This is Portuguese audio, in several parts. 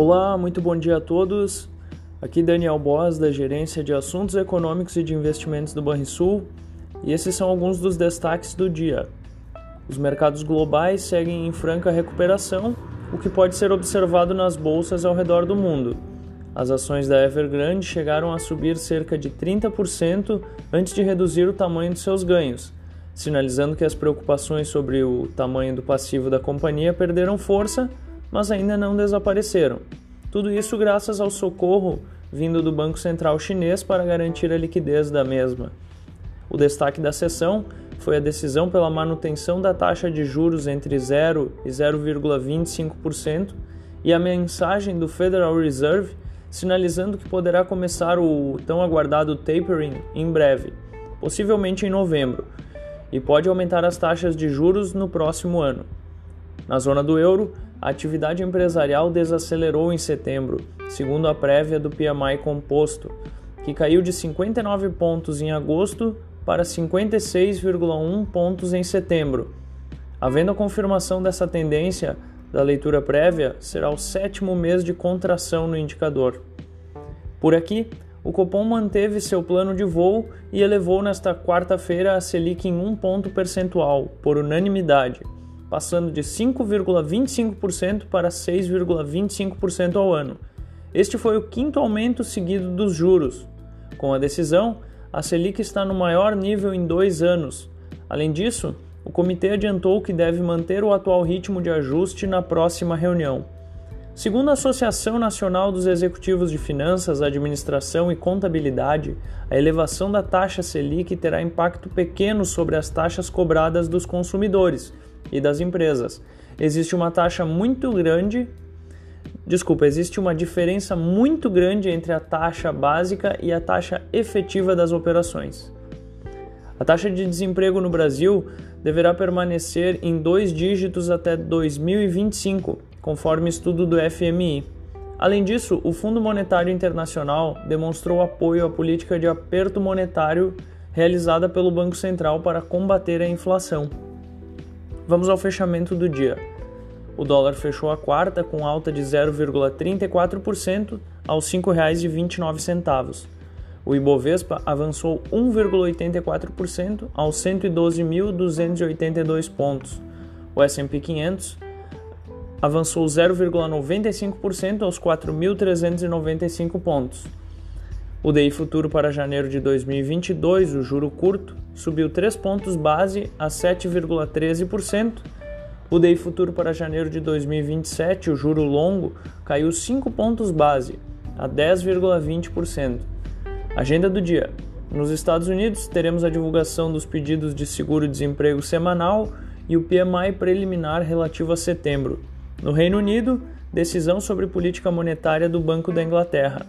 Olá, muito bom dia a todos. Aqui Daniel Boas, da Gerência de Assuntos Econômicos e de Investimentos do Banrisul, e esses são alguns dos destaques do dia. Os mercados globais seguem em franca recuperação, o que pode ser observado nas bolsas ao redor do mundo. As ações da Evergrande chegaram a subir cerca de 30% antes de reduzir o tamanho de seus ganhos, sinalizando que as preocupações sobre o tamanho do passivo da companhia perderam força mas ainda não desapareceram. Tudo isso graças ao socorro vindo do Banco Central Chinês para garantir a liquidez da mesma. O destaque da sessão foi a decisão pela manutenção da taxa de juros entre 0 e 0,25% e a mensagem do Federal Reserve sinalizando que poderá começar o tão aguardado tapering em breve, possivelmente em novembro, e pode aumentar as taxas de juros no próximo ano. Na zona do euro, a atividade empresarial desacelerou em setembro, segundo a prévia do PMI composto, que caiu de 59 pontos em agosto para 56,1 pontos em setembro. Havendo a confirmação dessa tendência da leitura prévia, será o sétimo mês de contração no indicador. Por aqui, o Copom manteve seu plano de voo e elevou nesta quarta-feira a Selic em um ponto percentual, por unanimidade passando de 5,25% para 6,25% ao ano. Este foi o quinto aumento seguido dos juros. Com a decisão, a Selic está no maior nível em dois anos. Além disso, o comitê adiantou que deve manter o atual ritmo de ajuste na próxima reunião. Segundo a Associação Nacional dos Executivos de Finanças, Administração e Contabilidade, a elevação da taxa Selic terá impacto pequeno sobre as taxas cobradas dos consumidores e das empresas. Existe uma taxa muito grande, desculpa, existe uma diferença muito grande entre a taxa básica e a taxa efetiva das operações. A taxa de desemprego no Brasil deverá permanecer em dois dígitos até 2025, conforme estudo do FMI. Além disso, o Fundo Monetário Internacional demonstrou apoio à política de aperto monetário realizada pelo Banco Central para combater a inflação. Vamos ao fechamento do dia. O dólar fechou a quarta com alta de 0,34% aos R$ 5,29. O Ibovespa avançou 1,84% aos 112.282 pontos. O S&P 500 avançou 0,95% aos 4.395 pontos. O DI futuro para janeiro de 2022, o juro curto, subiu 3 pontos base a 7,13%. O DI futuro para janeiro de 2027, o juro longo, caiu 5 pontos base a 10,20%. Agenda do dia. Nos Estados Unidos, teremos a divulgação dos pedidos de seguro-desemprego semanal e o PMI preliminar relativo a setembro. No Reino Unido, decisão sobre política monetária do Banco da Inglaterra.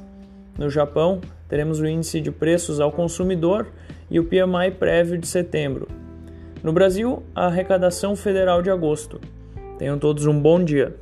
No Japão, teremos o índice de preços ao consumidor e o PMI prévio de setembro. No Brasil, a arrecadação federal de agosto. Tenham todos um bom dia.